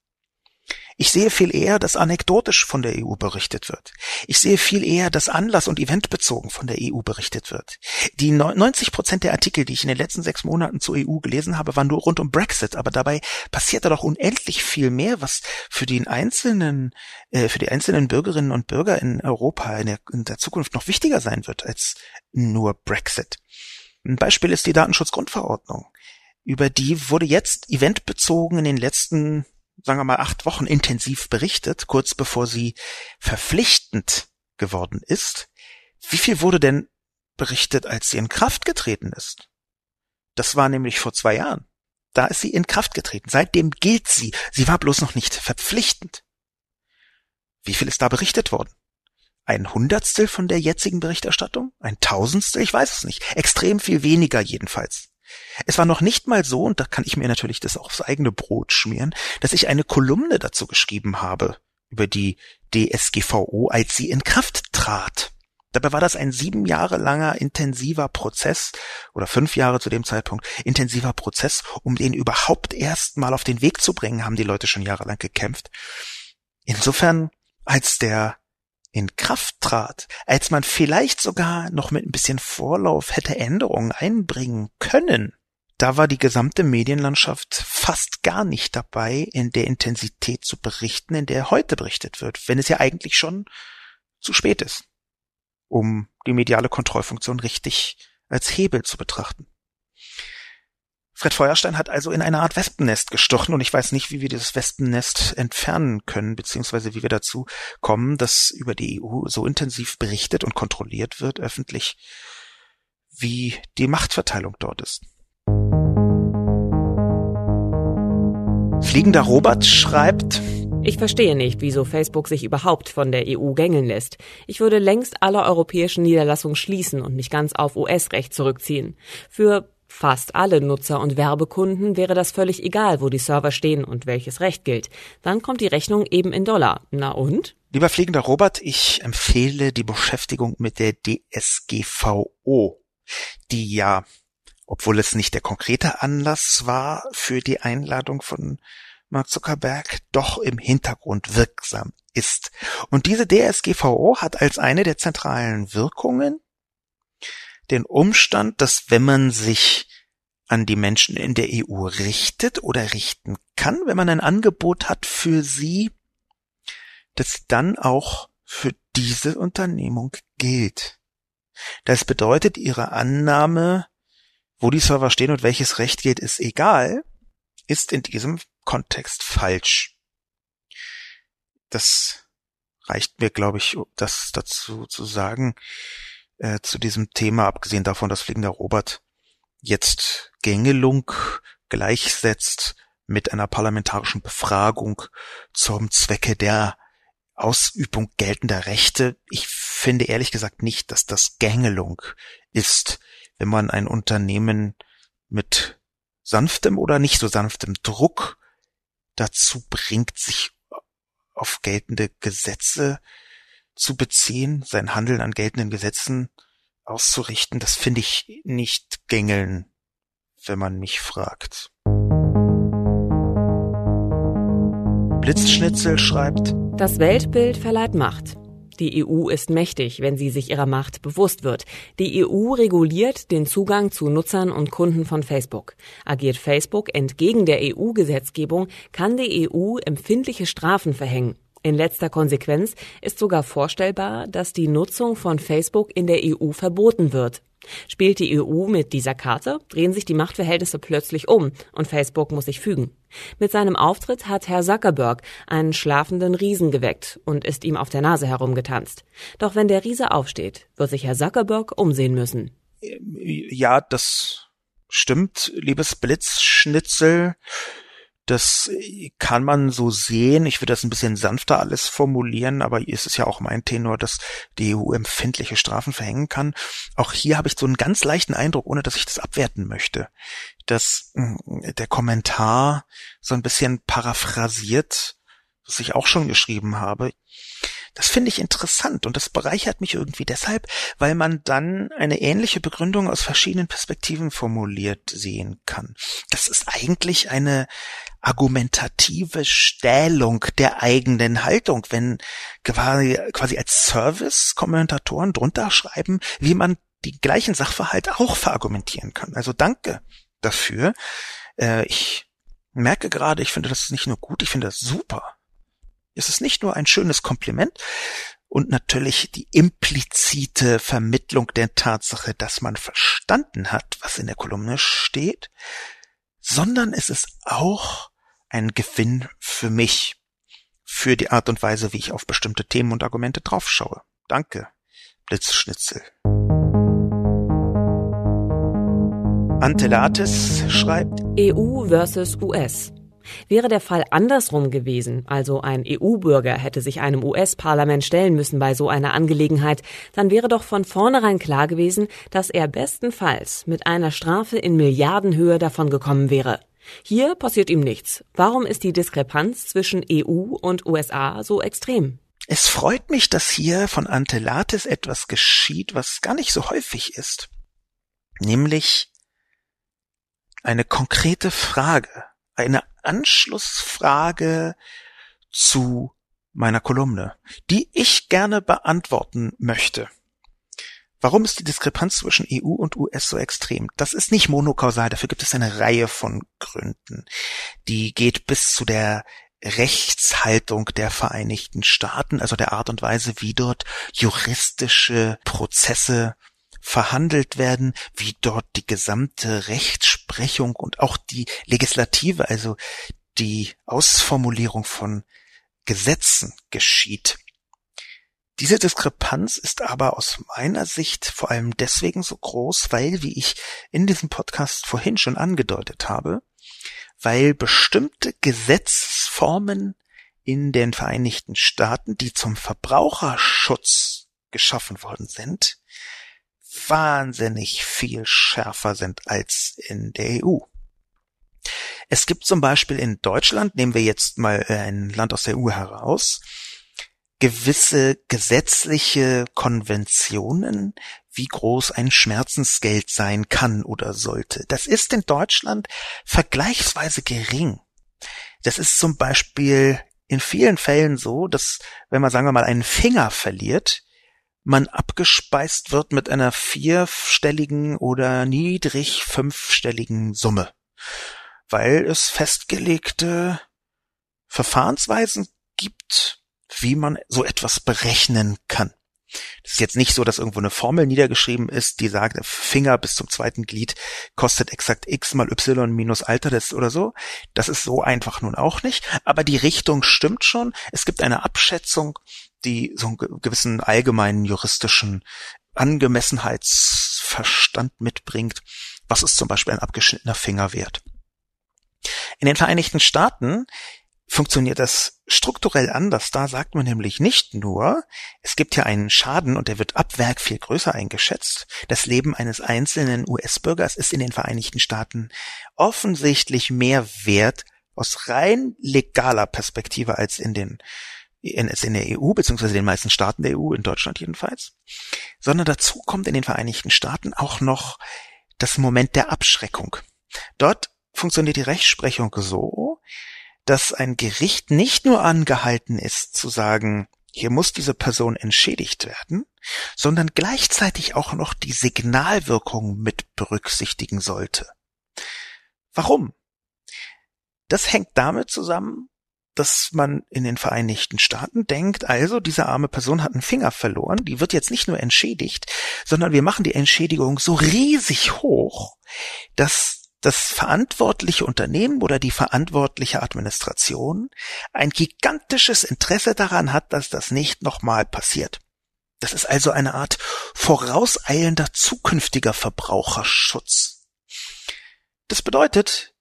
Ich sehe viel eher, dass anekdotisch von der EU berichtet wird. Ich sehe viel eher, dass anlass- und eventbezogen von der EU berichtet wird. Die 90 Prozent der Artikel, die ich in den letzten sechs Monaten zur EU gelesen habe, waren nur rund um Brexit, aber dabei passierte doch unendlich viel mehr, was für den einzelnen, äh, für die einzelnen Bürgerinnen und Bürger in Europa in der, in der Zukunft noch wichtiger sein wird als nur Brexit. Ein Beispiel ist die Datenschutzgrundverordnung. Über die wurde jetzt eventbezogen in den letzten sagen wir mal, acht Wochen intensiv berichtet, kurz bevor sie verpflichtend geworden ist. Wie viel wurde denn berichtet, als sie in Kraft getreten ist? Das war nämlich vor zwei Jahren. Da ist sie in Kraft getreten. Seitdem gilt sie. Sie war bloß noch nicht verpflichtend. Wie viel ist da berichtet worden? Ein Hundertstel von der jetzigen Berichterstattung? Ein Tausendstel? Ich weiß es nicht. Extrem viel weniger jedenfalls. Es war noch nicht mal so, und da kann ich mir natürlich das aufs eigene Brot schmieren, dass ich eine Kolumne dazu geschrieben habe über die DSGVO, als sie in Kraft trat. Dabei war das ein sieben Jahre langer intensiver Prozess oder fünf Jahre zu dem Zeitpunkt intensiver Prozess, um den überhaupt erst mal auf den Weg zu bringen, haben die Leute schon jahrelang gekämpft. Insofern, als der in Kraft trat, als man vielleicht sogar noch mit ein bisschen Vorlauf hätte Änderungen einbringen können, da war die gesamte Medienlandschaft fast gar nicht dabei, in der Intensität zu berichten, in der heute berichtet wird, wenn es ja eigentlich schon zu spät ist um die mediale Kontrollfunktion richtig als Hebel zu betrachten. Fred Feuerstein hat also in eine Art Wespennest gestochen und ich weiß nicht, wie wir dieses Wespennest entfernen können, beziehungsweise wie wir dazu kommen, dass über die EU so intensiv berichtet und kontrolliert wird öffentlich, wie die Machtverteilung dort ist. Fliegender Robert schreibt, ich verstehe nicht, wieso Facebook sich überhaupt von der EU gängeln lässt. Ich würde längst alle europäischen Niederlassungen schließen und mich ganz auf US-Recht zurückziehen. Für fast alle Nutzer und Werbekunden wäre das völlig egal, wo die Server stehen und welches Recht gilt. Dann kommt die Rechnung eben in Dollar. Na und? Lieber fliegender Robert, ich empfehle die Beschäftigung mit der DSGVO, die ja, obwohl es nicht der konkrete Anlass war für die Einladung von Mark Zuckerberg doch im Hintergrund wirksam ist. Und diese DSGVO hat als eine der zentralen Wirkungen den Umstand, dass wenn man sich an die Menschen in der EU richtet oder richten kann, wenn man ein Angebot hat für sie, das dann auch für diese Unternehmung gilt. Das bedeutet, ihre Annahme, wo die Server stehen und welches Recht gilt, ist egal, ist in diesem Kontext falsch. Das reicht mir, glaube ich, das dazu zu sagen, äh, zu diesem Thema, abgesehen davon, dass Fliegender Robert jetzt Gängelung gleichsetzt mit einer parlamentarischen Befragung zum Zwecke der Ausübung geltender Rechte. Ich finde ehrlich gesagt nicht, dass das Gängelung ist, wenn man ein Unternehmen mit sanftem oder nicht so sanftem Druck dazu bringt, sich auf geltende Gesetze zu beziehen, sein Handeln an geltenden Gesetzen auszurichten, das finde ich nicht gängeln, wenn man mich fragt. Blitzschnitzel schreibt, das Weltbild verleiht Macht. Die EU ist mächtig, wenn sie sich ihrer Macht bewusst wird. Die EU reguliert den Zugang zu Nutzern und Kunden von Facebook. Agiert Facebook entgegen der EU-Gesetzgebung, kann die EU empfindliche Strafen verhängen. In letzter Konsequenz ist sogar vorstellbar, dass die Nutzung von Facebook in der EU verboten wird. Spielt die EU mit dieser Karte, drehen sich die Machtverhältnisse plötzlich um und Facebook muss sich fügen. Mit seinem Auftritt hat Herr Zuckerberg einen schlafenden Riesen geweckt und ist ihm auf der Nase herumgetanzt. Doch wenn der Riese aufsteht, wird sich Herr Zuckerberg umsehen müssen. Ja, das stimmt, liebes Blitzschnitzel. Das kann man so sehen. Ich würde das ein bisschen sanfter alles formulieren, aber ist es ja auch mein Tenor, dass die EU empfindliche Strafen verhängen kann. Auch hier habe ich so einen ganz leichten Eindruck, ohne dass ich das abwerten möchte, dass hm, der Kommentar so ein bisschen paraphrasiert, was ich auch schon geschrieben habe. Das finde ich interessant und das bereichert mich irgendwie deshalb, weil man dann eine ähnliche Begründung aus verschiedenen Perspektiven formuliert sehen kann. Das ist eigentlich eine argumentative Stählung der eigenen Haltung, wenn quasi, als Service Kommentatoren drunter schreiben, wie man die gleichen Sachverhalte auch verargumentieren kann. Also danke dafür. Äh, ich merke gerade, ich finde das nicht nur gut, ich finde das super. Es ist nicht nur ein schönes Kompliment und natürlich die implizite Vermittlung der Tatsache, dass man verstanden hat, was in der Kolumne steht, sondern es ist auch ein Gewinn für mich, für die Art und Weise, wie ich auf bestimmte Themen und Argumente draufschaue. Danke, Blitzschnitzel. Antelates schreibt EU versus US. Wäre der Fall andersrum gewesen, also ein EU-Bürger hätte sich einem US-Parlament stellen müssen bei so einer Angelegenheit, dann wäre doch von vornherein klar gewesen, dass er bestenfalls mit einer Strafe in Milliardenhöhe davongekommen wäre. Hier passiert ihm nichts. Warum ist die Diskrepanz zwischen EU und USA so extrem? Es freut mich, dass hier von Antelates etwas geschieht, was gar nicht so häufig ist, nämlich eine konkrete Frage, eine Anschlussfrage zu meiner Kolumne, die ich gerne beantworten möchte. Warum ist die Diskrepanz zwischen EU und US so extrem? Das ist nicht monokausal, dafür gibt es eine Reihe von Gründen. Die geht bis zu der Rechtshaltung der Vereinigten Staaten, also der Art und Weise, wie dort juristische Prozesse verhandelt werden, wie dort die gesamte Rechtsprechung und auch die Legislative, also die Ausformulierung von Gesetzen geschieht. Diese Diskrepanz ist aber aus meiner Sicht vor allem deswegen so groß, weil, wie ich in diesem Podcast vorhin schon angedeutet habe, weil bestimmte Gesetzesformen in den Vereinigten Staaten, die zum Verbraucherschutz geschaffen worden sind, wahnsinnig viel schärfer sind als in der EU. Es gibt zum Beispiel in Deutschland, nehmen wir jetzt mal ein Land aus der EU heraus, gewisse gesetzliche Konventionen, wie groß ein Schmerzensgeld sein kann oder sollte. Das ist in Deutschland vergleichsweise gering. Das ist zum Beispiel in vielen Fällen so, dass wenn man sagen wir mal einen Finger verliert, man abgespeist wird mit einer vierstelligen oder niedrig fünfstelligen Summe, weil es festgelegte Verfahrensweisen gibt, wie man so etwas berechnen kann. Das ist jetzt nicht so, dass irgendwo eine Formel niedergeschrieben ist, die sagt, Finger bis zum zweiten Glied kostet exakt x mal y minus Alter des oder so. Das ist so einfach nun auch nicht. Aber die Richtung stimmt schon. Es gibt eine Abschätzung, die so einen gewissen allgemeinen juristischen Angemessenheitsverstand mitbringt. Was ist zum Beispiel ein abgeschnittener Finger wert? In den Vereinigten Staaten funktioniert das strukturell anders. Da sagt man nämlich nicht nur, es gibt hier einen Schaden und der wird ab Werk viel größer eingeschätzt. Das Leben eines einzelnen US-Bürgers ist in den Vereinigten Staaten offensichtlich mehr wert aus rein legaler Perspektive als in den in, in der EU, beziehungsweise den meisten Staaten der EU, in Deutschland jedenfalls, sondern dazu kommt in den Vereinigten Staaten auch noch das Moment der Abschreckung. Dort funktioniert die Rechtsprechung so, dass ein Gericht nicht nur angehalten ist zu sagen, hier muss diese Person entschädigt werden, sondern gleichzeitig auch noch die Signalwirkung mit berücksichtigen sollte. Warum? Das hängt damit zusammen, dass man in den Vereinigten Staaten denkt, also diese arme Person hat einen Finger verloren, die wird jetzt nicht nur entschädigt, sondern wir machen die Entschädigung so riesig hoch, dass das verantwortliche Unternehmen oder die verantwortliche Administration ein gigantisches Interesse daran hat, dass das nicht nochmal passiert. Das ist also eine Art vorauseilender zukünftiger Verbraucherschutz. Das bedeutet,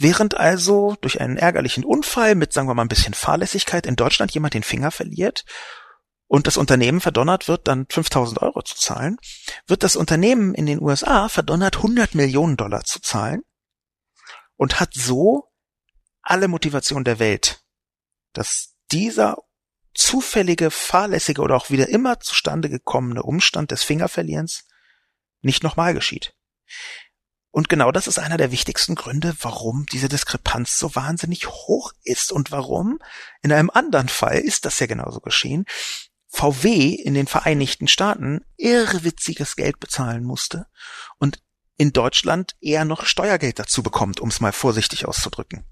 während also durch einen ärgerlichen Unfall mit, sagen wir mal, ein bisschen Fahrlässigkeit in Deutschland jemand den Finger verliert und das Unternehmen verdonnert wird, dann 5000 Euro zu zahlen, wird das Unternehmen in den USA verdonnert, 100 Millionen Dollar zu zahlen und hat so alle Motivation der Welt, dass dieser zufällige, fahrlässige oder auch wieder immer zustande gekommene Umstand des Fingerverlierens nicht nochmal geschieht. Und genau das ist einer der wichtigsten Gründe, warum diese Diskrepanz so wahnsinnig hoch ist und warum in einem anderen Fall ist das ja genauso geschehen, VW in den Vereinigten Staaten irrwitziges Geld bezahlen musste und in Deutschland eher noch Steuergeld dazu bekommt, um es mal vorsichtig auszudrücken.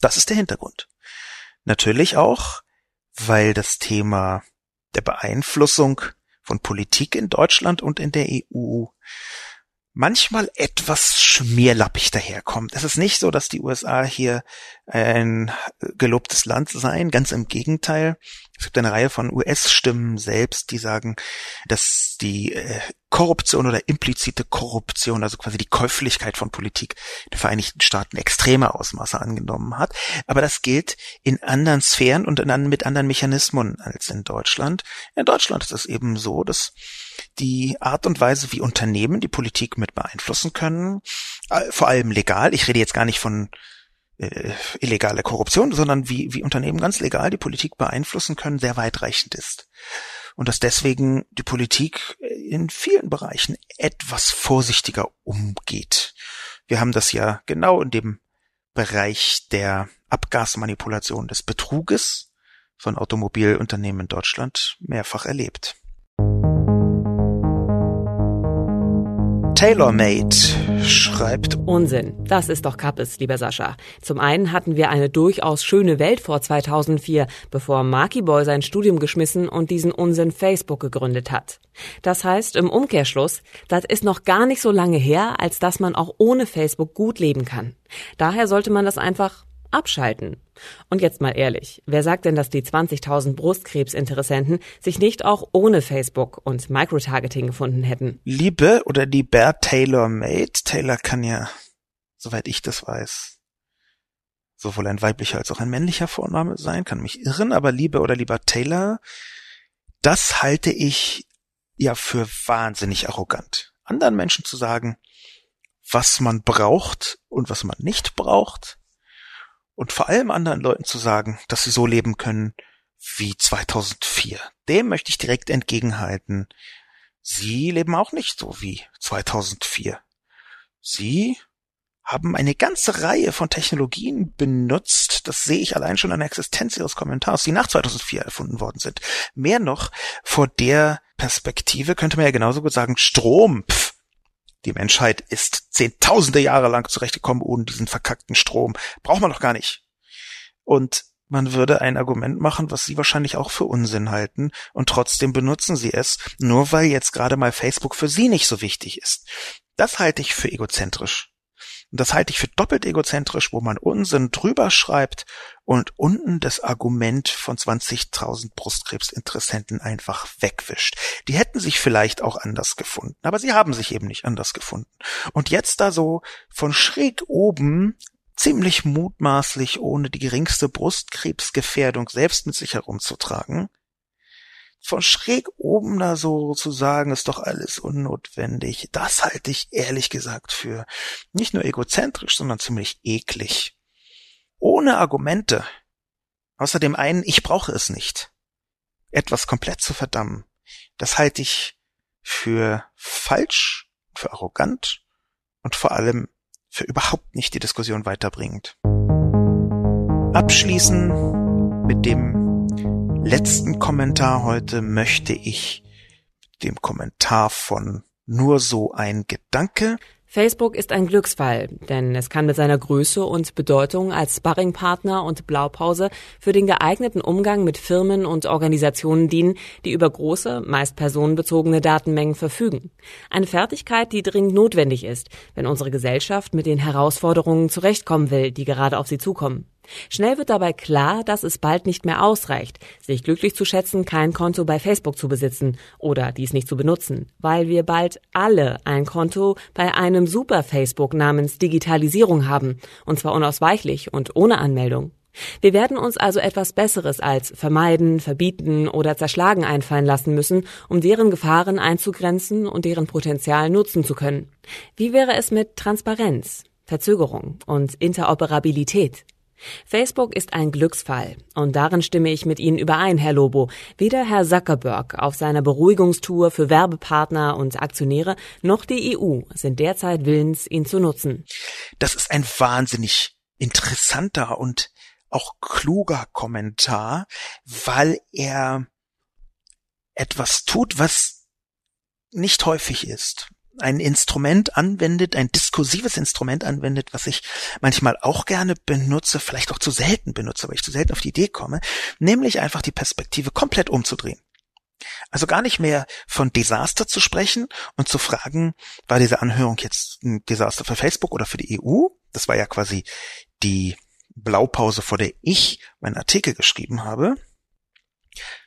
Das ist der Hintergrund. Natürlich auch, weil das Thema der Beeinflussung von Politik in Deutschland und in der EU manchmal etwas schmierlappig daherkommt. Es ist nicht so, dass die USA hier ein gelobtes Land seien, ganz im Gegenteil. Es gibt eine Reihe von US-Stimmen selbst, die sagen, dass die äh, Korruption oder implizite Korruption, also quasi die Käuflichkeit von Politik in den Vereinigten Staaten extreme Ausmaße angenommen hat. Aber das gilt in anderen Sphären und in, mit anderen Mechanismen als in Deutschland. In Deutschland ist es eben so, dass die Art und Weise, wie Unternehmen die Politik mit beeinflussen können, äh, vor allem legal, ich rede jetzt gar nicht von äh, illegale Korruption, sondern wie, wie Unternehmen ganz legal die Politik beeinflussen können, sehr weitreichend ist. Und dass deswegen die Politik in vielen Bereichen etwas vorsichtiger umgeht. Wir haben das ja genau in dem Bereich der Abgasmanipulation des Betruges von Automobilunternehmen in Deutschland mehrfach erlebt. TaylorMade schreibt Unsinn. Das ist doch Kappes, lieber Sascha. Zum einen hatten wir eine durchaus schöne Welt vor 2004, bevor Marky Boy sein Studium geschmissen und diesen Unsinn Facebook gegründet hat. Das heißt, im Umkehrschluss, das ist noch gar nicht so lange her, als dass man auch ohne Facebook gut leben kann. Daher sollte man das einfach abschalten. Und jetzt mal ehrlich, wer sagt denn, dass die 20.000 Brustkrebsinteressenten sich nicht auch ohne Facebook und Microtargeting gefunden hätten? Liebe oder lieber Taylor Made, Taylor kann ja, soweit ich das weiß, sowohl ein weiblicher als auch ein männlicher Vorname sein, kann mich irren, aber Liebe oder lieber Taylor, das halte ich ja für wahnsinnig arrogant. Anderen Menschen zu sagen, was man braucht und was man nicht braucht, und vor allem anderen Leuten zu sagen, dass sie so leben können wie 2004. Dem möchte ich direkt entgegenhalten. Sie leben auch nicht so wie 2004. Sie haben eine ganze Reihe von Technologien benutzt, das sehe ich allein schon an der Existenz ihres Kommentars, die nach 2004 erfunden worden sind. Mehr noch, vor der Perspektive könnte man ja genauso gut sagen, Strom, pff, die Menschheit ist zehntausende Jahre lang zurechtgekommen ohne diesen verkackten Strom. Braucht man doch gar nicht. Und man würde ein Argument machen, was sie wahrscheinlich auch für Unsinn halten, und trotzdem benutzen sie es, nur weil jetzt gerade mal Facebook für sie nicht so wichtig ist. Das halte ich für egozentrisch. Und das halte ich für doppelt egozentrisch, wo man Unsinn drüber schreibt und unten das Argument von 20.000 Brustkrebsinteressenten einfach wegwischt. Die hätten sich vielleicht auch anders gefunden, aber sie haben sich eben nicht anders gefunden. Und jetzt da so von schräg oben ziemlich mutmaßlich ohne die geringste Brustkrebsgefährdung selbst mit sich herumzutragen, von schräg oben da so zu sagen, ist doch alles unnotwendig, das halte ich ehrlich gesagt für nicht nur egozentrisch, sondern ziemlich eklig. Ohne Argumente, außer dem einen, ich brauche es nicht, etwas komplett zu verdammen, das halte ich für falsch, für arrogant und vor allem für überhaupt nicht die Diskussion weiterbringend. Abschließen mit dem letzten Kommentar heute möchte ich dem Kommentar von nur so ein Gedanke Facebook ist ein Glücksfall, denn es kann mit seiner Größe und Bedeutung als Sparringpartner und Blaupause für den geeigneten Umgang mit Firmen und Organisationen dienen, die über große, meist personenbezogene Datenmengen verfügen. Eine Fertigkeit, die dringend notwendig ist, wenn unsere Gesellschaft mit den Herausforderungen zurechtkommen will, die gerade auf sie zukommen. Schnell wird dabei klar, dass es bald nicht mehr ausreicht, sich glücklich zu schätzen, kein Konto bei Facebook zu besitzen oder dies nicht zu benutzen, weil wir bald alle ein Konto bei einem Super Facebook namens Digitalisierung haben, und zwar unausweichlich und ohne Anmeldung. Wir werden uns also etwas Besseres als vermeiden, verbieten oder zerschlagen einfallen lassen müssen, um deren Gefahren einzugrenzen und deren Potenzial nutzen zu können. Wie wäre es mit Transparenz, Verzögerung und Interoperabilität? Facebook ist ein Glücksfall. Und darin stimme ich mit Ihnen überein, Herr Lobo. Weder Herr Zuckerberg auf seiner Beruhigungstour für Werbepartner und Aktionäre noch die EU sind derzeit willens, ihn zu nutzen. Das ist ein wahnsinnig interessanter und auch kluger Kommentar, weil er etwas tut, was nicht häufig ist ein Instrument anwendet, ein diskursives Instrument anwendet, was ich manchmal auch gerne benutze, vielleicht auch zu selten benutze, weil ich zu selten auf die Idee komme, nämlich einfach die Perspektive komplett umzudrehen. Also gar nicht mehr von Desaster zu sprechen und zu fragen, war diese Anhörung jetzt ein Desaster für Facebook oder für die EU? Das war ja quasi die Blaupause, vor der ich meinen Artikel geschrieben habe,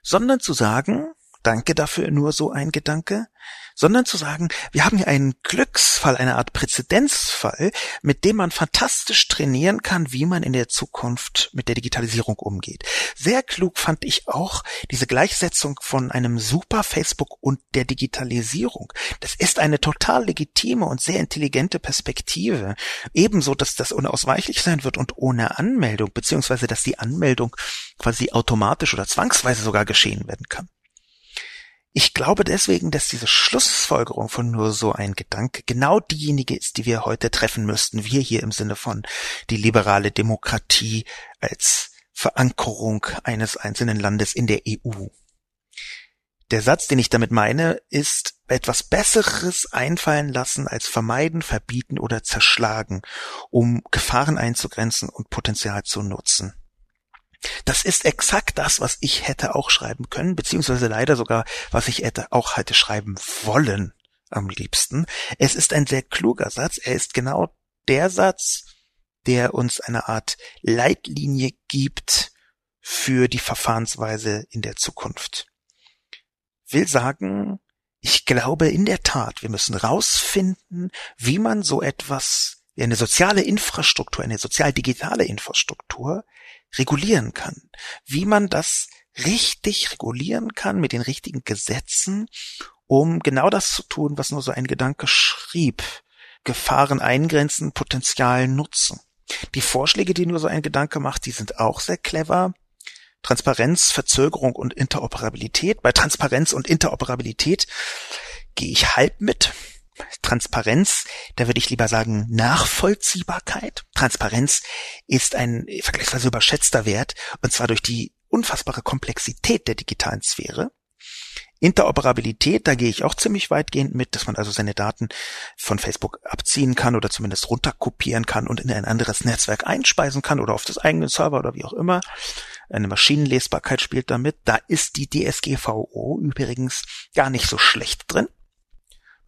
sondern zu sagen, danke dafür nur so ein Gedanke, sondern zu sagen, wir haben hier einen Glücksfall, eine Art Präzedenzfall, mit dem man fantastisch trainieren kann, wie man in der Zukunft mit der Digitalisierung umgeht. Sehr klug fand ich auch diese Gleichsetzung von einem super Facebook und der Digitalisierung. Das ist eine total legitime und sehr intelligente Perspektive. Ebenso, dass das unausweichlich sein wird und ohne Anmeldung, beziehungsweise dass die Anmeldung quasi automatisch oder zwangsweise sogar geschehen werden kann. Ich glaube deswegen, dass diese Schlussfolgerung von nur so ein Gedanke genau diejenige ist, die wir heute treffen müssten. Wir hier im Sinne von die liberale Demokratie als Verankerung eines einzelnen Landes in der EU. Der Satz, den ich damit meine, ist etwas Besseres einfallen lassen als vermeiden, verbieten oder zerschlagen, um Gefahren einzugrenzen und Potenzial zu nutzen. Das ist exakt das, was ich hätte auch schreiben können, beziehungsweise leider sogar, was ich hätte auch hätte schreiben wollen am liebsten. Es ist ein sehr kluger Satz. Er ist genau der Satz, der uns eine Art Leitlinie gibt für die Verfahrensweise in der Zukunft. Will sagen, ich glaube in der Tat, wir müssen rausfinden, wie man so etwas wie eine soziale Infrastruktur, eine sozial-digitale Infrastruktur regulieren kann. Wie man das richtig regulieren kann mit den richtigen Gesetzen, um genau das zu tun, was nur so ein Gedanke schrieb. Gefahren eingrenzen, Potenzial nutzen. Die Vorschläge, die nur so ein Gedanke macht, die sind auch sehr clever. Transparenz, Verzögerung und Interoperabilität. Bei Transparenz und Interoperabilität gehe ich halb mit. Transparenz, da würde ich lieber sagen Nachvollziehbarkeit. Transparenz ist ein vergleichsweise überschätzter Wert, und zwar durch die unfassbare Komplexität der digitalen Sphäre. Interoperabilität, da gehe ich auch ziemlich weitgehend mit, dass man also seine Daten von Facebook abziehen kann oder zumindest runterkopieren kann und in ein anderes Netzwerk einspeisen kann oder auf das eigene Server oder wie auch immer. Eine Maschinenlesbarkeit spielt damit. Da ist die DSGVO übrigens gar nicht so schlecht drin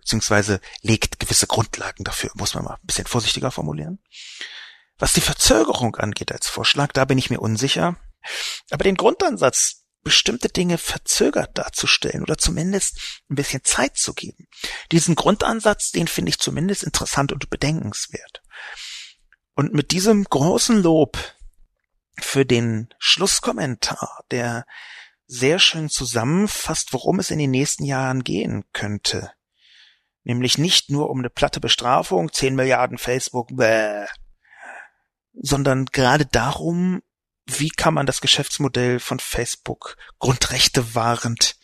beziehungsweise legt gewisse Grundlagen dafür, muss man mal ein bisschen vorsichtiger formulieren. Was die Verzögerung angeht als Vorschlag, da bin ich mir unsicher. Aber den Grundansatz, bestimmte Dinge verzögert darzustellen oder zumindest ein bisschen Zeit zu geben, diesen Grundansatz, den finde ich zumindest interessant und bedenkenswert. Und mit diesem großen Lob für den Schlusskommentar, der sehr schön zusammenfasst, worum es in den nächsten Jahren gehen könnte, Nämlich nicht nur um eine platte Bestrafung, 10 Milliarden Facebook, bäh, sondern gerade darum, wie kann man das Geschäftsmodell von Facebook grundrechte wahrend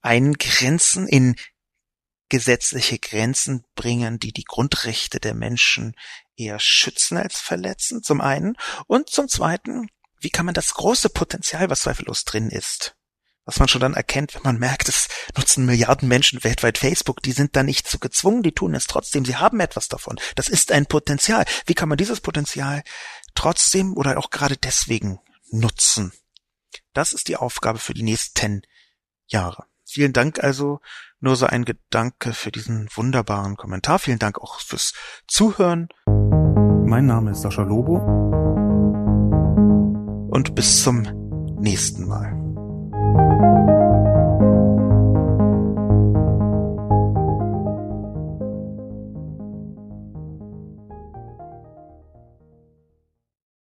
eingrenzen, in gesetzliche Grenzen bringen, die die Grundrechte der Menschen eher schützen als verletzen, zum einen. Und zum zweiten, wie kann man das große Potenzial, was zweifellos drin ist, was man schon dann erkennt, wenn man merkt, es nutzen Milliarden Menschen weltweit Facebook, die sind da nicht so gezwungen, die tun es trotzdem, sie haben etwas davon. Das ist ein Potenzial. Wie kann man dieses Potenzial trotzdem oder auch gerade deswegen nutzen? Das ist die Aufgabe für die nächsten Jahre. Vielen Dank also, nur so ein Gedanke für diesen wunderbaren Kommentar. Vielen Dank auch fürs Zuhören. Mein Name ist Sascha Lobo. Und bis zum nächsten Mal. Thank you.